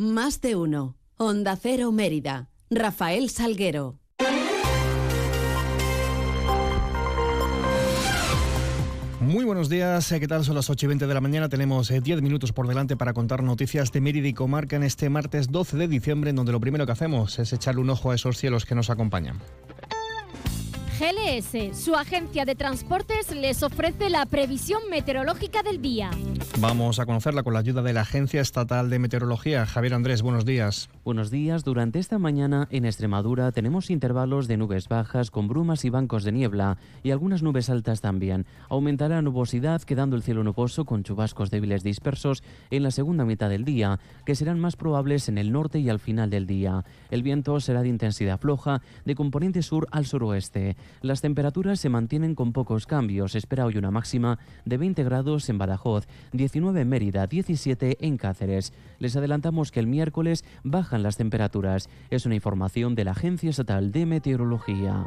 Más de uno. Onda Cero Mérida. Rafael Salguero. Muy buenos días, ¿qué tal? Son las 8 y 20 de la mañana. Tenemos 10 eh, minutos por delante para contar noticias de Mérida y Comarca en este martes 12 de diciembre, en donde lo primero que hacemos es echarle un ojo a esos cielos que nos acompañan. GLS, su agencia de transportes, les ofrece la previsión meteorológica del día. Vamos a conocerla con la ayuda de la Agencia Estatal de Meteorología. Javier Andrés, buenos días. Buenos días. Durante esta mañana en Extremadura tenemos intervalos de nubes bajas con brumas y bancos de niebla y algunas nubes altas también. Aumentará la nubosidad quedando el cielo nuboso con chubascos débiles dispersos en la segunda mitad del día, que serán más probables en el norte y al final del día. El viento será de intensidad floja de componente sur al suroeste. Las temperaturas se mantienen con pocos cambios. Espera hoy una máxima de 20 grados en Badajoz, 19 en Mérida, 17 en Cáceres. Les adelantamos que el miércoles bajan las temperaturas. Es una información de la Agencia Estatal de Meteorología.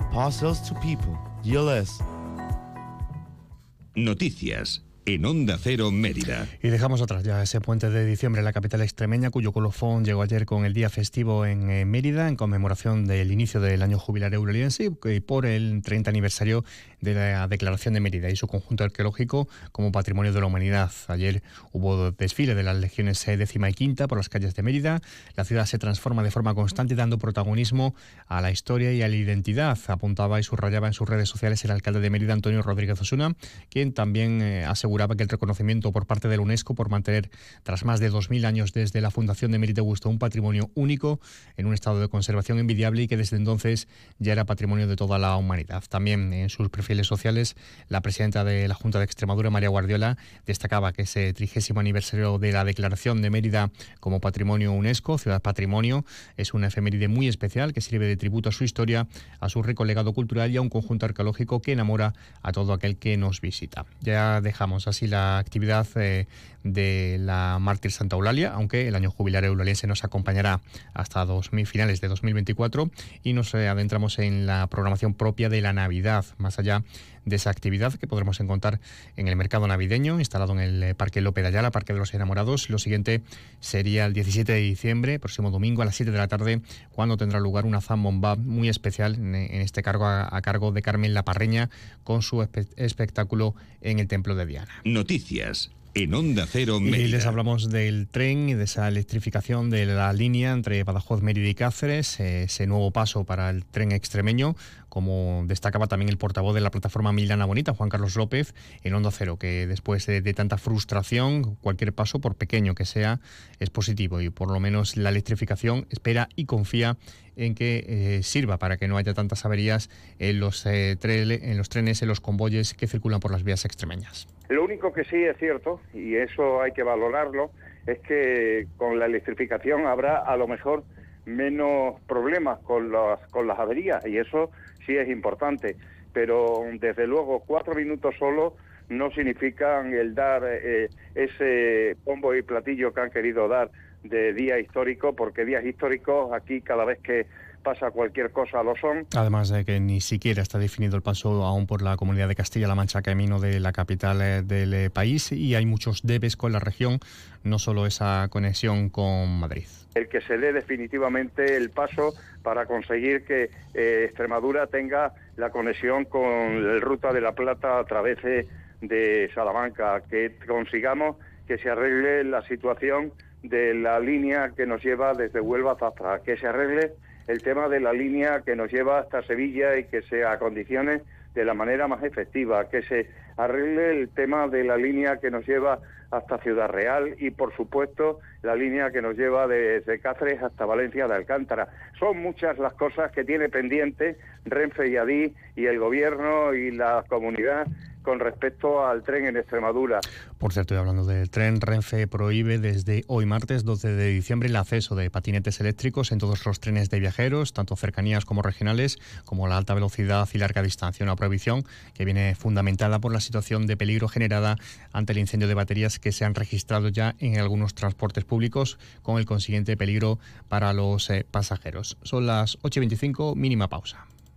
Parcels to people. GLS. Noticias en Onda Cero Mérida. Y dejamos atrás ya ese puente de diciembre en la capital extremeña, cuyo colofón llegó ayer con el día festivo en eh, Mérida, en conmemoración del inicio del año jubilar euroliense y por el 30 aniversario de la Declaración de Mérida y su conjunto arqueológico como Patrimonio de la Humanidad. Ayer hubo desfile de las legiones décima y quinta por las calles de Mérida. La ciudad se transforma de forma constante dando protagonismo a la historia y a la identidad, apuntaba y subrayaba en sus redes sociales el alcalde de Mérida, Antonio Rodríguez Osuna, quien también eh, aseguraba que el reconocimiento por parte de la UNESCO por mantener, tras más de 2.000 años desde la fundación de Mérida Augusto, un patrimonio único en un estado de conservación envidiable y que desde entonces ya era patrimonio de toda la humanidad. También en sus perfiles sociales, la presidenta de la Junta de Extremadura, María Guardiola, destacaba que ese trigésimo aniversario de la declaración de Mérida como patrimonio UNESCO, ciudad patrimonio, es una efeméride muy especial que sirve de tributo a su historia, a su rico legado cultural y a un conjunto arqueológico que enamora a todo aquel que nos visita. Ya dejamos así la actividad eh, de la mártir Santa Eulalia, aunque el año jubilar eulaliense nos acompañará hasta 2000, finales de 2024 y nos eh, adentramos en la programación propia de la Navidad, más allá de esa actividad que podremos encontrar en el mercado navideño instalado en el eh, Parque López de Ayala, Parque de los Enamorados. Lo siguiente sería el 17 de diciembre, próximo domingo a las 7 de la tarde, cuando tendrá lugar una zambomba muy especial en, este cargo a, cargo de Carmen La Parreña con su espectáculo en el Templo de Diana. Noticias en Onda Cero Mérida. Y les hablamos del tren y de esa electrificación de la línea entre Badajoz, Mérida y Cáceres, ese nuevo paso para el tren extremeño, como destacaba también el portavoz de la plataforma Milana Bonita, Juan Carlos López, en Onda Cero, que después de, tanta frustración, cualquier paso, por pequeño que sea, es positivo y por lo menos la electrificación espera y confía en que eh, sirva para que no haya tantas averías en los, eh, en los trenes, en los convoyes que circulan por las vías extremeñas. Lo único que sí es cierto, y eso hay que valorarlo, es que con la electrificación habrá a lo mejor menos problemas con las, con las averías, y eso sí es importante. Pero desde luego, cuatro minutos solo no significan el dar eh, ese pombo y platillo que han querido dar de día histórico, porque días históricos aquí cada vez que pasa cualquier cosa, lo son. Además de que ni siquiera está definido el paso aún por la comunidad de Castilla-La Mancha, camino de la capital eh, del eh, país, y hay muchos debes con la región, no solo esa conexión con Madrid. El que se dé definitivamente el paso para conseguir que eh, Extremadura tenga la conexión con el Ruta de la Plata a través de Salamanca, que consigamos que se arregle la situación de la línea que nos lleva desde Huelva hasta que se arregle el tema de la línea que nos lleva hasta Sevilla y que se acondicione de la manera más efectiva, que se arregle el tema de la línea que nos lleva hasta Ciudad Real y, por supuesto, la línea que nos lleva desde Cáceres hasta Valencia de Alcántara. Son muchas las cosas que tiene pendiente Renfe y Adí y el Gobierno y la comunidad con respecto al tren en Extremadura. Por cierto, y hablando del tren, Renfe prohíbe desde hoy martes 12 de diciembre el acceso de patinetes eléctricos en todos los trenes de viajeros, tanto cercanías como regionales, como la alta velocidad y larga distancia. Una prohibición que viene fundamentada por la situación de peligro generada ante el incendio de baterías que se han registrado ya en algunos transportes públicos, con el consiguiente peligro para los eh, pasajeros. Son las 8.25, mínima pausa.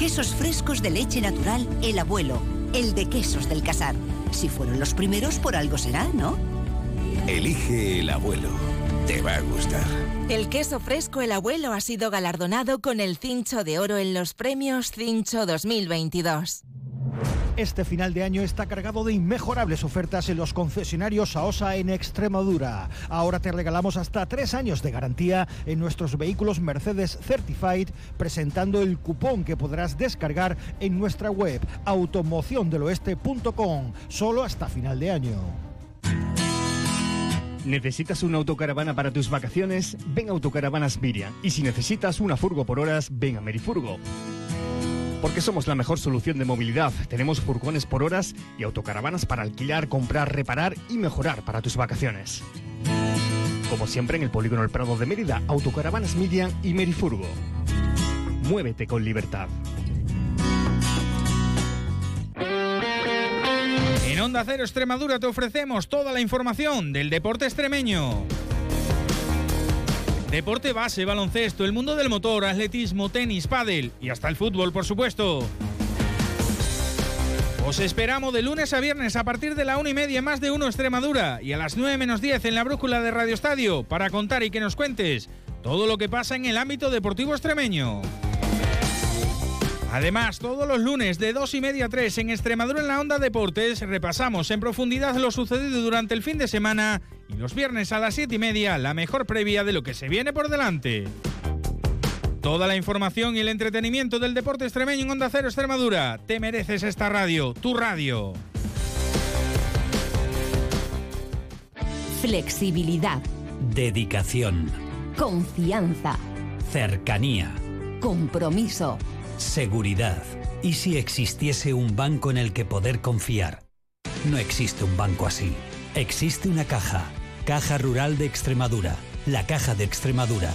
quesos frescos de leche natural, el abuelo, el de quesos del casar. Si fueron los primeros, por algo será, ¿no? Elige el abuelo. Te va a gustar. El queso fresco El Abuelo ha sido galardonado con el Cincho de Oro en los premios Cincho 2022. Este final de año está cargado de inmejorables ofertas en los concesionarios AOSA en Extremadura. Ahora te regalamos hasta tres años de garantía en nuestros vehículos Mercedes Certified, presentando el cupón que podrás descargar en nuestra web automociondeloeste.com, solo hasta final de año. ¿Necesitas una autocaravana para tus vacaciones? Ven a Autocaravanas Miriam. Y si necesitas una furgo por horas, ven a Merifurgo. Porque somos la mejor solución de movilidad. Tenemos furgones por horas y autocaravanas para alquilar, comprar, reparar y mejorar para tus vacaciones. Como siempre en el Polígono El Prado de Mérida, Autocaravanas Miriam y Merifurgo. Muévete con libertad. En Onda Cero Extremadura te ofrecemos toda la información del deporte extremeño. Deporte base, baloncesto, el mundo del motor, atletismo, tenis, pádel y hasta el fútbol, por supuesto. Os esperamos de lunes a viernes a partir de la una y media más de uno Extremadura y a las 9 menos 10 en la brújula de Radio Estadio para contar y que nos cuentes todo lo que pasa en el ámbito deportivo extremeño. Además, todos los lunes de 2 y media a 3 en Extremadura en la Onda Deportes repasamos en profundidad lo sucedido durante el fin de semana y los viernes a las 7 y media la mejor previa de lo que se viene por delante. Toda la información y el entretenimiento del deporte extremeño en Onda Cero Extremadura. Te mereces esta radio, tu radio. Flexibilidad. Dedicación. Confianza. Cercanía. Compromiso. Seguridad. ¿Y si existiese un banco en el que poder confiar? No existe un banco así. Existe una caja. Caja Rural de Extremadura. La Caja de Extremadura.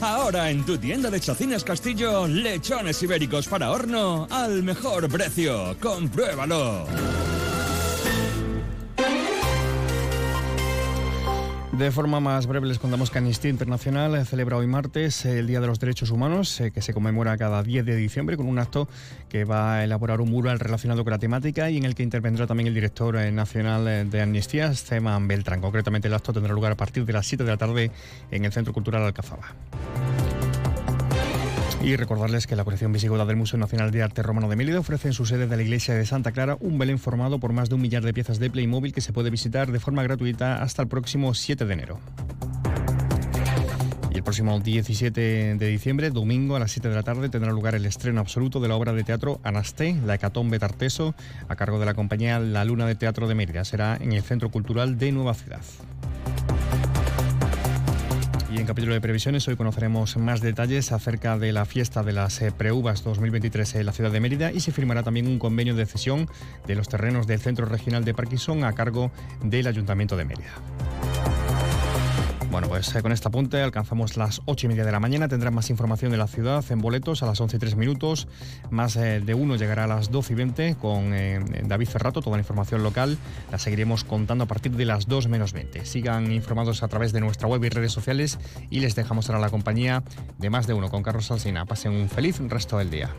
Ahora en tu tienda de Chacinas Castillo, lechones ibéricos para horno al mejor precio. Compruébalo. De forma más breve les contamos que Amnistía Internacional celebra hoy martes el Día de los Derechos Humanos, eh, que se conmemora cada 10 de diciembre con un acto que va a elaborar un mural relacionado con la temática y en el que intervendrá también el director eh, nacional eh, de Amnistía, Esteban Beltrán. Concretamente el acto tendrá lugar a partir de las 7 de la tarde en el Centro Cultural Alcazaba. Y recordarles que la colección visigoda del Museo Nacional de Arte Romano de Mérida ofrece en su sede de la iglesia de Santa Clara un Belén formado por más de un millar de piezas de Playmobil que se puede visitar de forma gratuita hasta el próximo 7 de enero. Y el próximo 17 de diciembre, domingo a las 7 de la tarde, tendrá lugar el estreno absoluto de la obra de teatro Anasté, la Hecatombe Tarteso, a cargo de la compañía La Luna de Teatro de Mérida. Será en el Centro Cultural de Nueva Ciudad. Y en capítulo de previsiones hoy conoceremos más detalles acerca de la fiesta de las eh, Preuvas 2023 en la ciudad de Mérida y se firmará también un convenio de cesión de los terrenos del Centro Regional de Parkinson a cargo del Ayuntamiento de Mérida. Bueno, pues eh, con este apunte alcanzamos las 8 y media de la mañana. Tendrán más información de la ciudad en boletos a las 11 y 3 minutos. Más eh, de uno llegará a las 12 y 20 con eh, David Ferrato. Toda la información local la seguiremos contando a partir de las 2 menos 20. Sigan informados a través de nuestra web y redes sociales y les dejamos ahora la compañía de más de uno con Carlos Alsina. Pasen un feliz resto del día.